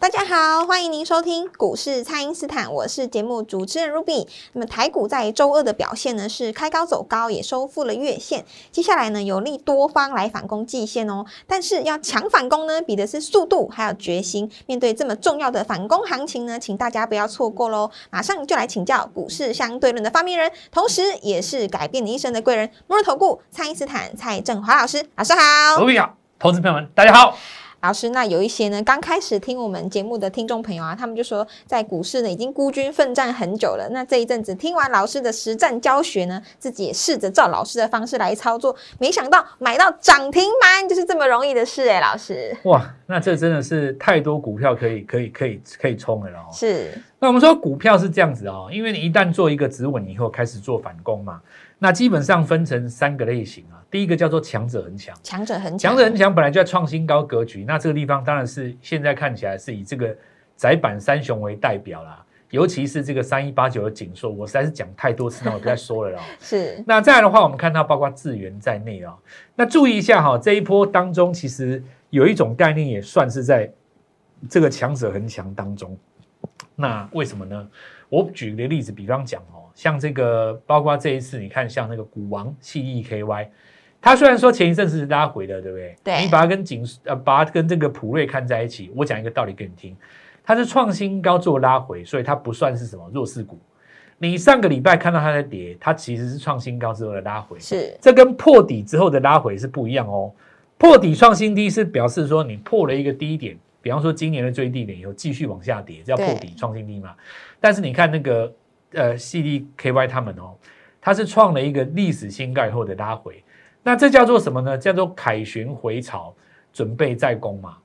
大家好，欢迎您收听股市蔡因斯坦，我是节目主持人 Ruby。那么台股在周二的表现呢是开高走高，也收复了月线。接下来呢有利多方来反攻季线哦，但是要强反攻呢，比的是速度还有决心。面对这么重要的反攻行情呢，请大家不要错过喽！马上就来请教股市相对论的发明人，同时也是改变你一生的贵人——摩尔投顾蔡因斯坦蔡振华老师。老师好，Ruby 好，投资朋友们大家好。老师，那有一些呢，刚开始听我们节目的听众朋友啊，他们就说在股市呢已经孤军奋战很久了。那这一阵子听完老师的实战教学呢，自己也试着照老师的方式来操作，没想到买到涨停板就是这么容易的事哎，老师。哇，那这真的是太多股票可以可以可以可以冲了哦。是。那我们说股票是这样子哦，因为你一旦做一个止稳以后，开始做反攻嘛。那基本上分成三个类型啊，第一个叫做强者恒强，强者恒强，强者恒强本来就在创新高格局，那这个地方当然是现在看起来是以这个窄板三雄为代表啦，尤其是这个三一八九的紧缩，我实在是讲太多次，那我不再说了啦。是，那再来的话，我们看到包括智源在内啊，那注意一下哈，这一波当中其实有一种概念也算是在这个强者恒强当中，那为什么呢？我举个例子，比方讲哦，像这个，包括这一次，你看像那个股王 C E K Y，它虽然说前一阵是拉回的，对不对？对。你把它跟景呃，把它跟这个普瑞看在一起，我讲一个道理给你听，它是创新高做拉回，所以它不算是什么弱势股。你上个礼拜看到它在跌，它其实是创新高之后的拉回，是。这跟破底之后的拉回是不一样哦。破底创新低是表示说你破了一个低点。比方说，今年的最低点以后继续往下跌，叫破底创新低嘛。但是你看那个呃，CDKY 他们哦，它是创了一个历史新高后的拉回，那这叫做什么呢？叫做凯旋回潮，准备再攻嘛。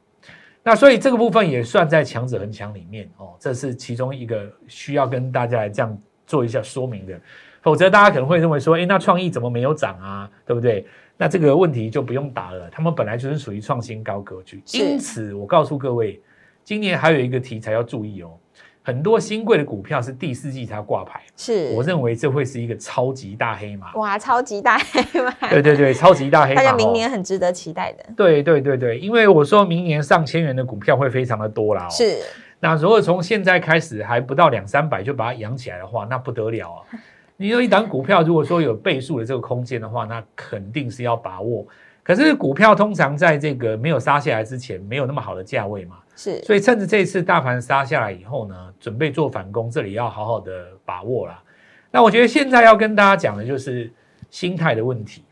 那所以这个部分也算在强者恒强里面哦，这是其中一个需要跟大家来这样做一下说明的。否则大家可能会认为说，哎，那创意怎么没有涨啊？对不对？那这个问题就不用答了，他们本来就是属于创新高格局，因此我告诉各位，今年还有一个题材要注意哦，很多新贵的股票是第四季才挂牌，是，我认为这会是一个超级大黑马，哇，超级大黑马，对对对，超级大黑马，大家明年很值得期待的，对对对对，因为我说明年上千元的股票会非常的多啦，是，那如果从现在开始还不到两三百就把它养起来的话，那不得了啊。你有一档股票，如果说有倍数的这个空间的话，那肯定是要把握。可是股票通常在这个没有杀下来之前，没有那么好的价位嘛，是。所以趁着这次大盘杀下来以后呢，准备做反攻，这里要好好的把握啦。那我觉得现在要跟大家讲的就是心态的问题。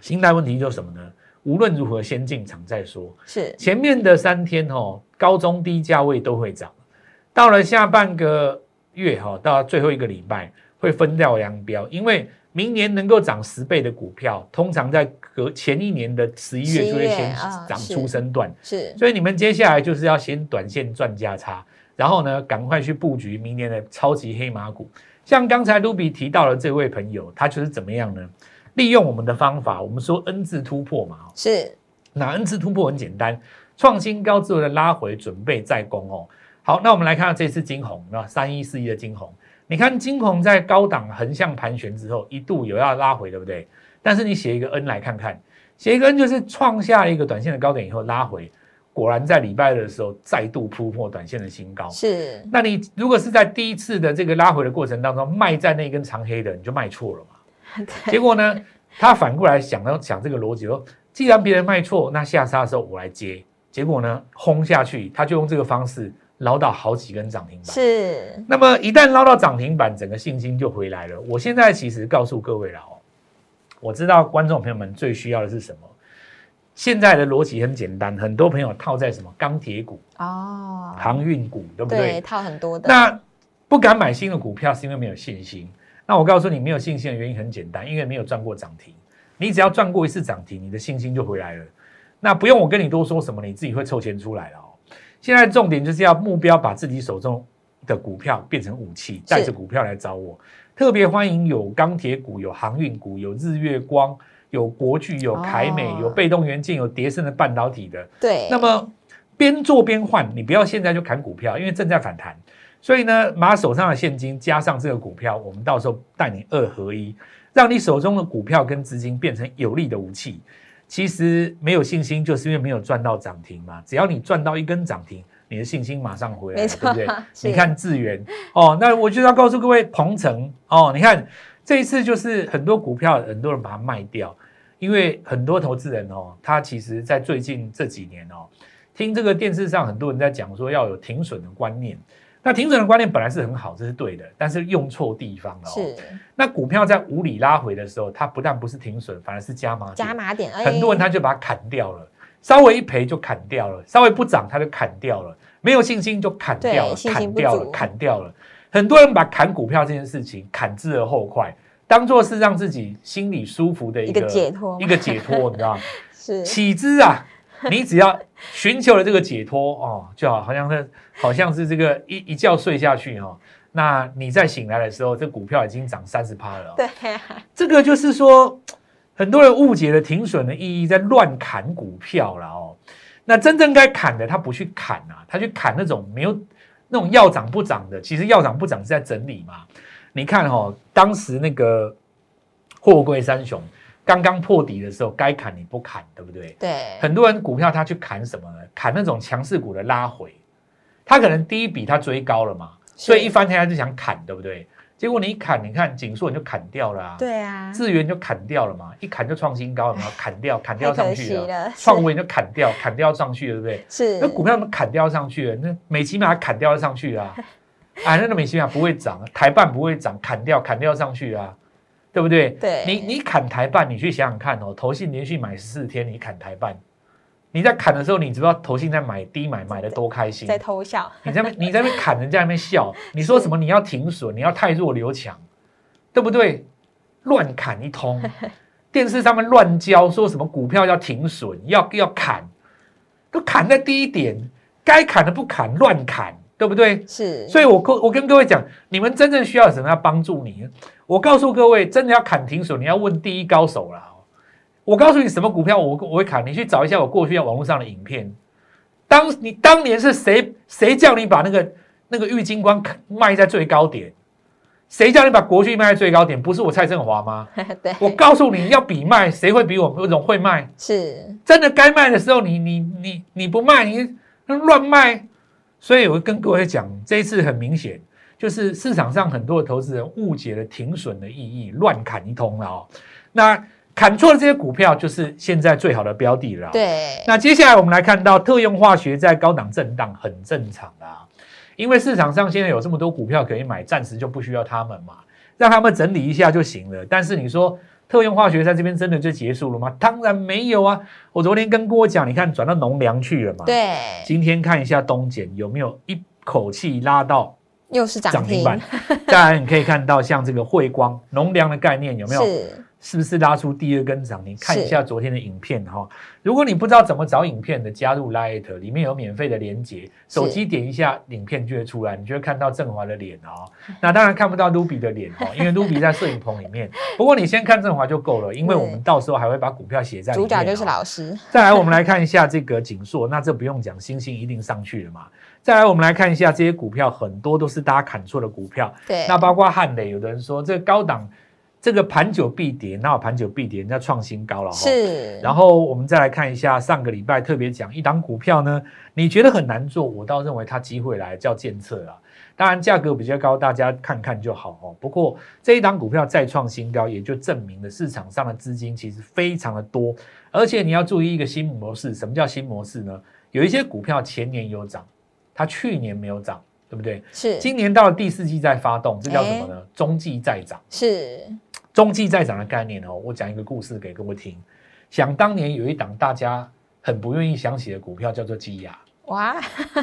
心态问题就是什么呢？无论如何先进场再说。是。前面的三天哦，高中低价位都会涨，到了下半个月哈，到最后一个礼拜。会分道扬镳，因为明年能够涨十倍的股票，通常在隔前一年的十一月就会先涨出身段，是，所以你们接下来就是要先短线赚价差，然后呢，赶快去布局明年的超级黑马股。像刚才卢比提到的这位朋友，他就是怎么样呢？利用我们的方法，我们说 N 字突破嘛，是，那 N 字突破很简单，创新高之后的拉回，准备再攻哦。好，那我们来看看这次金红，那三一四一的金红。你看金红在高档横向盘旋之后，一度有要拉回，对不对？但是你写一个 N 来看看，写一个 N 就是创下一个短线的高点以后拉回，果然在礼拜二的时候再度突破短线的新高。是，那你如果是在第一次的这个拉回的过程当中卖在那根长黑的，你就卖错了嘛？结果呢，他反过来想到想这个逻辑说，既然别人卖错，那下杀的时候我来接。结果呢，轰下去，他就用这个方式。捞到好几根涨停板，是。那么一旦捞到涨停板，整个信心就回来了。我现在其实告诉各位了哦，我知道观众朋友们最需要的是什么。现在的逻辑很简单，很多朋友套在什么钢铁股哦，航运股，对不对？套很多的。那不敢买新的股票，是因为没有信心。那我告诉你，没有信心的原因很简单，因为没有赚过涨停。你只要赚过一次涨停，你的信心就回来了。那不用我跟你多说什么，你自己会凑钱出来了。现在重点就是要目标把自己手中的股票变成武器，带着股票来找我。特别欢迎有钢铁股、有航运股、有日月光、有国巨、有凯美、有被动元件、有叠升的半导体的。对，那么边做边换，你不要现在就砍股票，因为正在反弹。所以呢，把手上的现金加上这个股票，我们到时候带你二合一，让你手中的股票跟资金变成有力的武器。其实没有信心，就是因为没有赚到涨停嘛。只要你赚到一根涨停，你的信心马上回来，对不对？你看智源哦，那我就要告诉各位，鹏程哦，你看这一次就是很多股票，很多人把它卖掉，因为很多投资人哦，他其实在最近这几年哦，听这个电视上很多人在讲说要有停损的观念。那停损的观念本来是很好，这是对的，但是用错地方了。是。那股票在无理拉回的时候，它不但不是停损，反而是加码。加码点。很多人他就把它砍掉了，稍微一赔就砍掉了，稍微不涨他就砍掉了，没有信心就砍掉了，砍掉了，砍掉了。很多人把砍股票这件事情砍之而后快，当做是让自己心里舒服的一个解脱，一个解脱，你知道吗？是。起之啊。你只要寻求了这个解脱哦，就好好像是好像是这个一一觉睡下去哦，那你在醒来的时候，这股票已经涨三十趴了。对，这个就是说，很多人误解了停损的意义，在乱砍股票了哦。那真正该砍的，他不去砍啊，他去砍那种没有那种要涨不涨的。其实要涨不涨是在整理嘛。你看哦，当时那个货柜三雄。刚刚破底的时候，该砍你不砍，对不对？对。很多人股票他去砍什么呢？砍那种强势股的拉回，他可能第一笔他追高了嘛，所以一翻天他就想砍，对不对？结果你一砍，你看锦硕你就砍掉了啊，对啊，智源就砍掉了嘛，一砍就创新高，然后砍掉，砍掉上去了，创维就砍掉，砍掉上去了，对不对？是。那股票怎么砍掉上去了？那美其玛砍掉上去啊，啊，那个美其玛不会涨，台半不会涨，砍掉，砍掉上去啊。对不对？对，你你砍台半，你去想想看哦，投信连续买十四天，你砍台半，你在砍的时候，你知道投信在买低买买的多开心，在偷笑。你在那你在那砍，人家那边笑，你说什么？你要停损，你要太弱留强，对不对？乱砍一通，电视上面乱教，说什么股票要停损，要要砍，都砍在低点，该砍的不砍，乱砍。对不对？是，所以我跟我跟各位讲，你们真正需要什么要帮助你？我告诉各位，真的要砍停手，你要问第一高手了。我告诉你什么股票我我会砍，你去找一下我过去在网络上的影片。当你当年是谁谁叫你把那个那个玉金光卖在最高点？谁叫你把国巨卖在最高点？不是我蔡振华吗？对，我告诉你要比卖，谁会比我们种会卖？是，真的该卖的时候，你你你你不卖，你乱卖。所以，我跟各位讲，这一次很明显，就是市场上很多的投资人误解了停损的意义，乱砍一通了哦。那砍错了这些股票，就是现在最好的标的了。对。那接下来我们来看到特用化学在高档震荡，很正常啊，因为市场上现在有这么多股票可以买，暂时就不需要他们嘛，让他们整理一下就行了。但是你说，特用化学在这边真的就结束了吗？当然没有啊！我昨天跟郭讲，你看转到农粮去了嘛？对。今天看一下东碱有没有一口气拉到又是涨停板？当然你可以看到像这个汇光农粮的概念有没有？是。是不是拉出第二根涨停？看一下昨天的影片哈。如果你不知道怎么找影片的，加入 Light，里面有免费的连接，手机点一下影片就会出来，你就会看到振华的脸哦。那当然看不到 Ruby 的脸哦，因为 Ruby 在摄影棚里面。不过你先看振华就够了，因为我们到时候还会把股票写在主角就是老师。再来，我们来看一下这个景硕，那这不用讲，星星一定上去了嘛。再来，我们来看一下这些股票，很多都是大家砍错的股票。对，那包括汉磊，有的人说这个高档。这个盘久必跌，那盘久必跌，人家创新高了哈。是。然后我们再来看一下上个礼拜特别讲一档股票呢，你觉得很难做，我倒认为它机会来，叫建测啊。当然价格比较高，大家看看就好哦。不过这一档股票再创新高，也就证明了市场上的资金其实非常的多。而且你要注意一个新模式，什么叫新模式呢？有一些股票前年有涨，它去年没有涨，对不对？是。今年到了第四季再发动，这叫什么呢？中继再涨。是。中继再涨的概念哦，我讲一个故事给各位听。想当年有一档大家很不愿意想起的股票，叫做基亚。哇，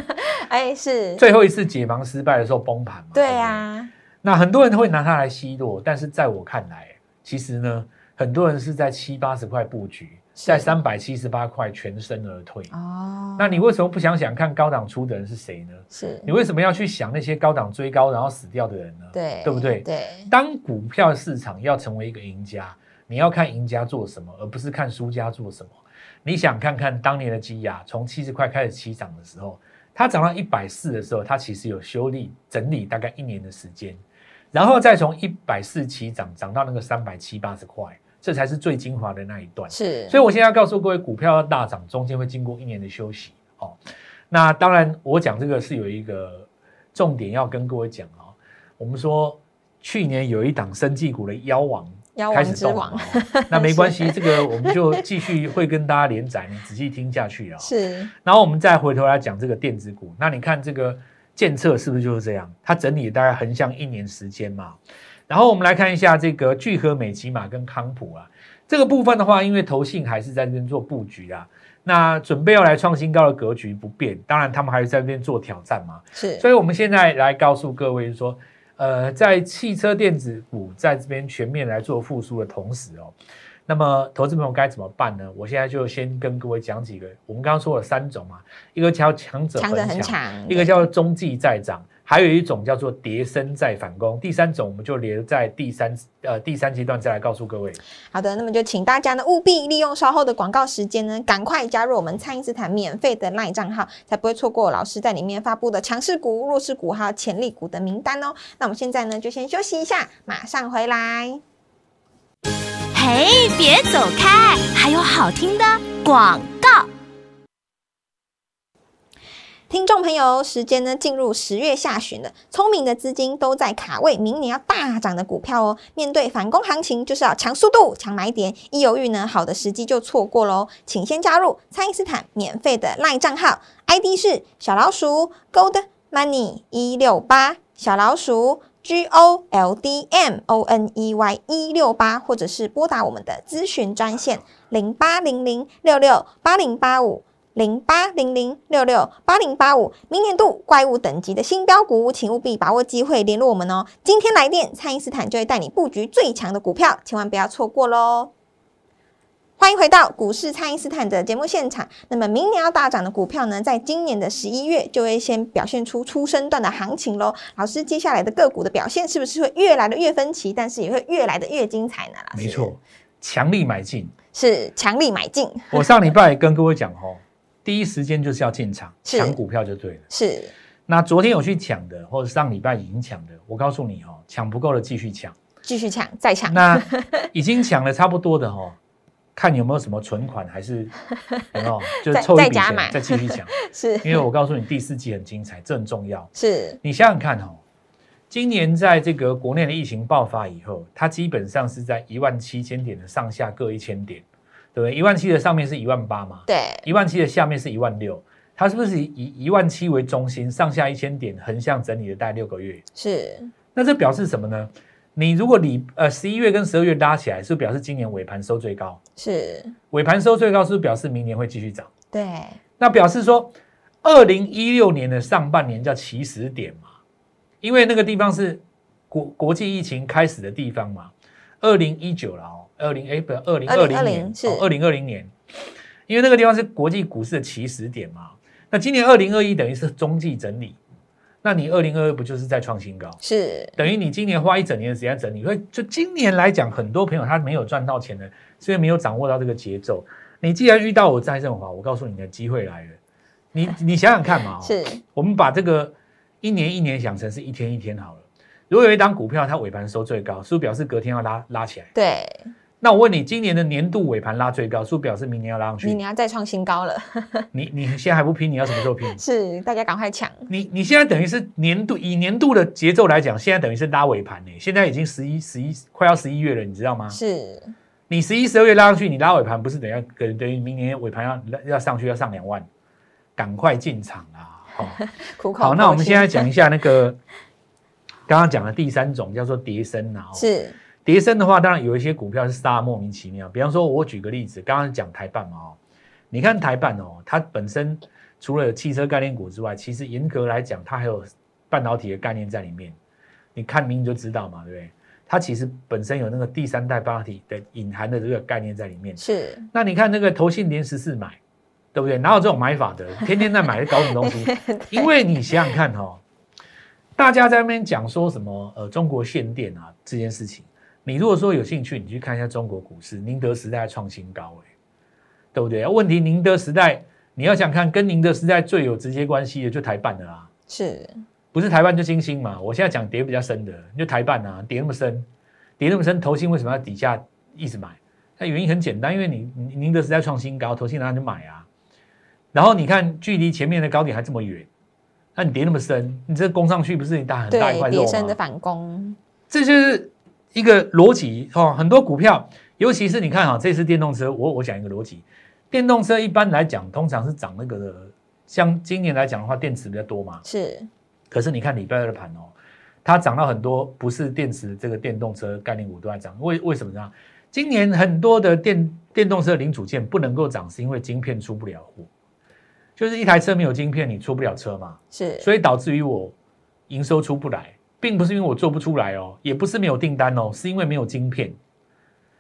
哎，是最后一次解盲失败的时候崩盘嘛？对呀。那很多人会拿它来奚落，但是在我看来，其实呢，很多人是在七八十块布局，在三百七十八块全身而退。哦，那你为什么不想想看高档出的人是谁呢？是你为什么要去想那些高档追高然后死掉的人呢？对对不对？对，当股票市场要成为一个赢家，你要看赢家做什么，而不是看输家做什么。你想看看当年的基亚从七十块开始起涨的时候，它涨到一百四的时候，它其实有修理整理大概一年的时间，然后再从一百四起涨涨到那个三百七八十块，这才是最精华的那一段。是，所以我现在要告诉各位，股票要大涨，中间会经过一年的休息。哦，那当然，我讲这个是有一个重点要跟各位讲哦。我们说去年有一档生技股的妖王开始动了，哦那没关系，这个我们就继续会跟大家连载，你仔细听下去啊。是然后我们再回头来讲这个电子股，那你看这个建测是不是就是这样？它整理大概横向一年时间嘛。然后我们来看一下这个聚合美骑马跟康普啊，这个部分的话，因为投信还是在这边做布局啊，那准备要来创新高的格局不变，当然他们还是在这边做挑战嘛。是，所以我们现在来告诉各位就是说，呃，在汽车电子股在这边全面来做复苏的同时哦，那么投资朋友该怎么办呢？我现在就先跟各位讲几个，我们刚刚说了三种嘛，一个叫强者强者很强，一个叫中继再涨，还有一种叫做跌升再反攻，第三种我们就留在第三呃第三阶段再来告诉各位。好的，那么就请大家呢务必利用稍后的广告时间呢，赶快加入我们蔡因斯坦免费的 LINE 账号，才不会错过老师在里面发布的强势股、弱势股还有潜力股的名单哦。那我们现在呢就先休息一下，马上回来。嘿，别走开，还有好听的广听众朋友，时间呢进入十月下旬了，聪明的资金都在卡位明年要大涨的股票哦。面对反攻行情，就是要抢速度、抢买点，一犹豫呢，好的时机就错过喽。请先加入蔡因斯坦免费的 LINE 账号，ID 是小老鼠 Gold Money 一六八，小老鼠 G O L D M O N E Y 一六八，或者是拨打我们的咨询专线零八零零六六八零八五。零八零零六六八零八五，明年度怪物等级的新标股，请务必把握机会联络我们哦。今天来电，蔡因斯坦就会带你布局最强的股票，千万不要错过喽。欢迎回到股市，蔡因斯坦的节目现场。那么明年要大涨的股票呢，在今年的十一月就会先表现出初升段的行情喽。老师，接下来的个股的表现是不是会越来的越分歧，但是也会越来的越精彩呢？老师没，错，强力买进。是强力买进，我上礼拜跟各位讲哦，第一时间就是要进场是抢股票就对了。是那昨天有去抢的，或者上礼拜已经抢的，我告诉你哦，抢不够的继续抢。继续抢，再抢，那已经抢了差不多的哦，看有没有什么存款，还是有没有 就凑一笔钱再继续抢。是因为我告诉你，第四季很精彩，这很重要。是你想想看哦，今年在这个国内的疫情爆发以后，它基本上是在一万七千点的上下各一千点，对？一万七的上面是一万八嘛，对，一万七的下面是一万六，它是不是以一万七为中心，上下一千点横向整理了大概六个月？是那这表示什么呢？你如果你呃十一月跟十二月拉起来，是不是表示今年尾盘收最高？是，尾盘收最高是不是表示明年会继续涨？对，那表示说，二零一六年的上半年叫起始点嘛，因为那个地方是国国际疫情开始的地方嘛。二零一九了哦，二零哎不，二零二零年是二零二零年，因为那个地方是国际股市的起始点嘛。那今年二零二一等于是中继整理，那你二零二二不就是在创新高？是等于你今年花一整年的时间整理，所以就今年来讲，很多朋友他没有赚到钱的，是因为没有掌握到这个节奏。你既然遇到我蔡振华，我告诉你的机会来了，你你想想看嘛、哦，是我们把这个一年一年想成是一天一天好了。如果有一档股票它尾盘收最高，是不是表示隔天要拉拉起来？对，那我问你，今年的年度尾盘拉最高，是不是表示明年要拉上去明去？年要再创新高了，你你现在还不拼，你要什么时候拼？是大家赶快抢，你你现在等于是年度以年度的节奏来讲，现在等于是拉尾盘呢。现在已经十一十一快要十一月了，你知道吗？是你十一十二月拉上去，你拉尾盘不是等下等等于明年尾盘要要上去要上两万，赶快进场啊！好、苦口好，那我们现在讲一下那个刚刚讲的第三种叫做叠升啊。哦是跌升的话，当然有一些股票是杀得莫名其妙。比方说，我举个例子，刚刚讲台办嘛哦，你看台办哦，它本身除了有汽车概念股之外，其实严格来讲，它还有半导体的概念在里面。你看名就知道嘛，对不对？它其实本身有那个第三代半导体的隐含的这个概念在里面。是那你看那个投信连十四买，对不对？哪有这种买法的？天天在买，搞什么东西？因为你想想看哦，大家在那边讲说什么呃中国限电啊这件事情，你如果说有兴趣，你去看一下中国股市，宁德时代创新高、欸，对不对？问题宁德时代，你要想看跟宁德时代最有直接关系的就台办的啦，是不是台办就金星嘛？我现在讲跌比较深的，就台办啊，跌那么深，跌那么深，投信为什么要底下一直买？那原因很简单，因为你你宁德时代创新高，投信拿就买啊。然后你看距离前面的高点还这么远，那你跌那么深，你这攻上去不是你打很大一块肉吗？的反攻，这就是一个逻辑哦。很多股票，尤其是你看哈，这次电动车，我我讲一个逻辑，电动车一般来讲，通常是涨那个的，像今年来讲的话，电池比较多嘛。是可是你看礼拜二的盘哦，它涨到很多不是电池这个电动车概念股都在涨，为为什么呢？今年很多的电电动车零组件不能够涨，是因为晶片出不了货，就是一台车没有晶片，你出不了车嘛，是所以导致于我营收出不来，并不是因为我做不出来哦，也不是没有订单哦，是因为没有晶片。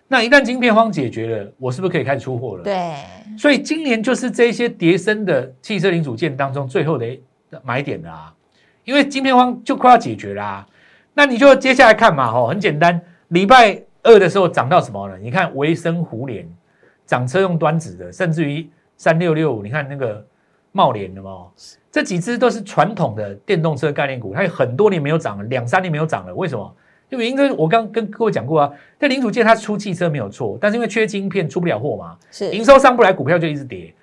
那一旦晶片荒解决了，我是不是可以开始出货了？对所以今年就是这些叠升的汽车零组件当中最后的买点了啊，因为晶片荒就快要解决啦、那你就接下来看嘛，哦，很简单，礼拜二的时候涨到什么了？你看维生互联涨车用端子的，甚至于三六六五，你看那个茂联的嘛，这几只都是传统的电动车概念股，它有很多年没有涨了，两三年没有涨了，为什么？就原因就是我刚跟各位讲过啊，在零组件它出汽车没有错，但是因为缺晶片出不了货嘛，是营收上不来，股票就一直跌。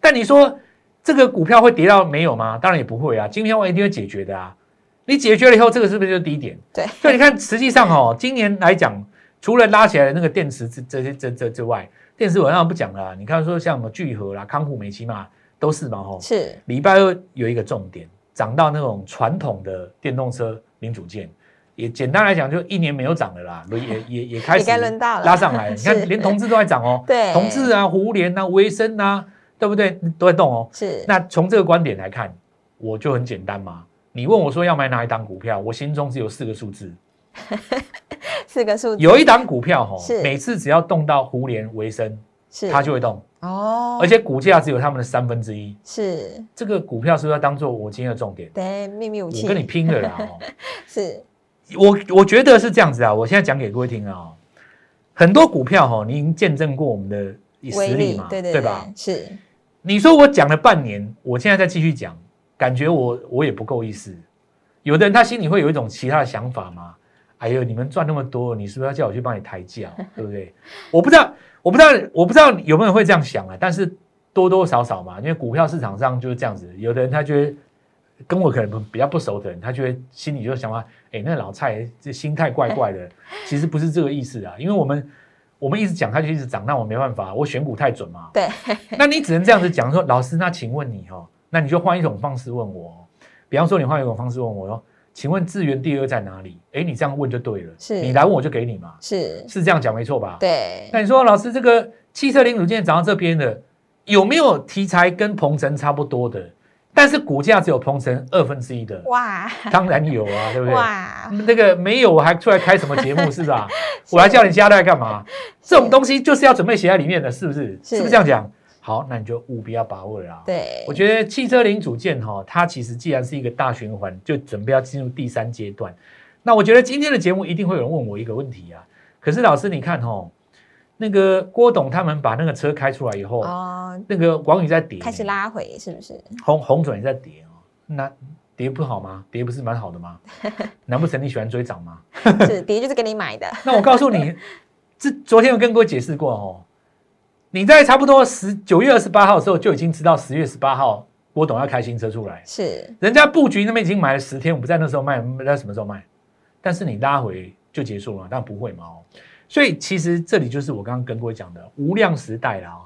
但你说这个股票会跌到没有吗？当然也不会啊，晶片我一定会解决的啊。你解决了以后，这个是不是就是低点？对所以你看，实际上哦，今年来讲，除了拉起来的那个电池这这些这这之外，电池我当然不讲了啊。你看说像什么聚合啦、康普、美奇嘛，都是嘛吼。是礼拜二有一个重点，涨到那种传统的电动车零组件，也简单来讲，就一年没有涨了啦，也也也 开始拉上来。你看是，连同志都在涨哦，对同志啊、胡联啊、维生啊，对不对？都在动哦。是那从这个观点来看，我就很简单嘛。你问我说要买哪一档股票，我心中只有四个数字，四个数字有一档股票哈是，每次只要动到胡联、维生，是它就会动，哦，而且股价只有他们的三分之一。是这个股票是不是要当做我今天的重点？对秘密武器，我跟你拼了啦！哦，是我我觉得是这样子啊，我现在讲给各位听啊、哦，很多股票哈、哦，你已经见证过我们的威实力嘛，对对吧？？是你说我讲了半年，我现在再继续讲，感觉我我也不够意思。有的人他心里会有一种其他的想法嘛？哎呦，你们赚那么多，你是不是要叫我去帮你抬轿，对不对？我不知道，我不知道，我不知道有没有人会这样想啊？但是多多少少嘛，因为股票市场上就是这样子。有的人他觉得跟我可能比较不熟的人，他觉得心里就想法，哎，那老蔡这心态怪怪的。其实不是这个意思啊，因为我们我们一直讲，他就一直涨，那我没办法，我选股太准嘛。对那你只能这样子讲说，老师，那请问你哦，那你就换一种方式问我哦，比方说你换一种方式问我哦，请问资源第二在哪里？哎，你这样问就对了，是你来问我就给你嘛，是，是这样讲没错吧？。对那你说老师，这个汽车零组件涨到这边的，有没有题材跟鹏程差不多的？但是股价只有鹏程二分之一的，哇当然有啊，对不对？哇那个没有，我还出来开什么节目是吧？我还叫你加来干嘛？这种东西就是要准备写在里面的，是不是？是是不是这样讲？好，那你就务必要把握了啊。对，我觉得汽车零组件哈、它其实既然是一个大循环，就准备要进入第三阶段。那我觉得今天的节目一定会有人问我一个问题啊。可是老师，你看哈、那个郭董他们把那个车开出来以后，哦，那个广宇在跌，开始拉回是不是？红红准也在跌哦。那跌不好吗？跌不是蛮好的吗？难不成你喜欢追涨吗？是，跌就是给你买的，那我告诉你，这昨天有跟各位解释过哦，你在差不多十九月二十八号的时候就已经知道十月十八号郭董要开新车出来，是人家布局那边已经买了十天，我不在那时候卖，那什么时候卖？但是你拉回就结束了，当然不会嘛哦。所以其实这里就是我刚刚跟各位讲的无量时代了啊、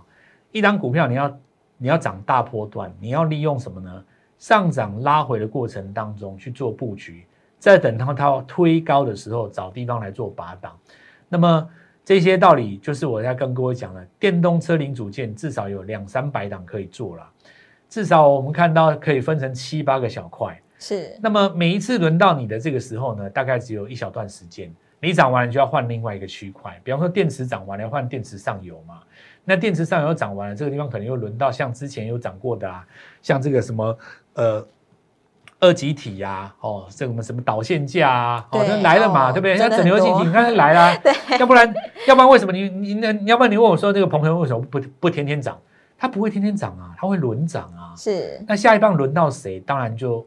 一张股票你要你要涨大波段，你要利用什么呢？上涨拉回的过程当中去做布局，在等它它推高的时候找地方来做拔档。那么这些道理就是我在跟各位讲了，电动车零组件至少有两三百档可以做了，至少我们看到可以分成七八个小块。是那么每一次轮到你的这个时候呢，大概只有一小段时间，你涨完了就要换另外一个区块，比方说电池涨完了要换电池上游嘛。那电池上游涨完了，这个地方可能又轮到像之前有涨过的啊，像这个什么呃二极体呀、哦，这个什么什么导线架啊，哦，那来了嘛，哦对不对？像整流晶体，你看它来啦，对，要不然要不然为什么你你那要不然你问我说这个朋友为什么不不天天涨？它不会天天涨啊，它会轮涨啊。是那下一棒轮到谁？当然就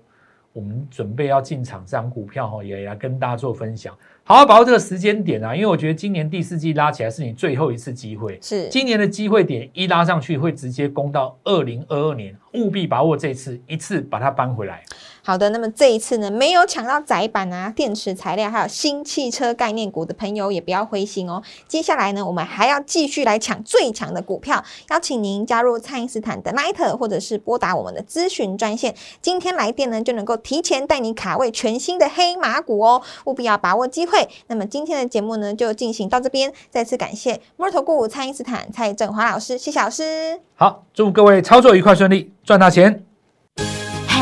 我们准备要进场这张股票哈，也来跟大家做分享。好好把握这个时间点啊，因为我觉得今年第四季拉起来是你最后一次机会。是，今年的机会点一拉上去，会直接攻到二零二二年，务必把握这次，一次把它搬回来。好的，那么这一次呢，没有抢到窄板啊、电池材料，还有新汽车概念股的朋友也不要灰心哦。接下来呢，我们还要继续来抢最强的股票，邀请您加入蔡因斯坦的 Light，或者是拨打我们的咨询专线。今天来电呢，就能够提前带你卡位全新的黑马股哦，务必要把握机会。那么今天的节目呢，就进行到这边，再次感谢摩尔投顾蔡因斯坦蔡振华老师，谢谢老师。好，祝各位操作愉快顺利，赚大钱。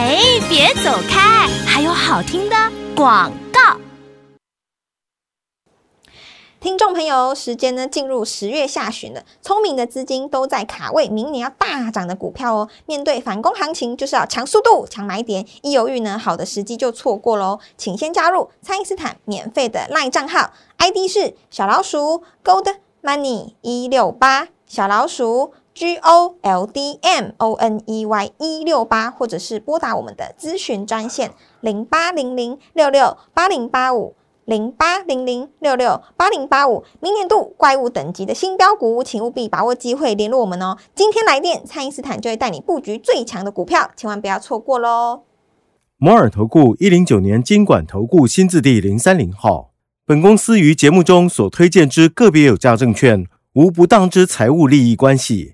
嘿，别走开，还有好听的广告。听众朋友，时间呢进入十月下旬了，聪明的资金都在卡位明年要大涨的股票哦。面对反攻行情，就是要抢速度、抢买点，一犹豫呢，好的时机就错过喽。请先加入蔡因斯坦免费的赖账号，ID 是小老鼠 Gold Money 一六八，小老鼠 G O L D M O N E Y 一六八，或者是拨打我们的咨询专线零八零零六六八零八五。零八零零六六八零八五，明年度怪物等级的新标股，请务必把握机会联络我们哦。今天来电，蔡因斯坦就会带你布局最强的股票，千万不要错过喽。摩尔投顾一零九年经管投顾新字第零三零号。本公司于节目中所推荐之个别有价证券，无不当之财务利益关系。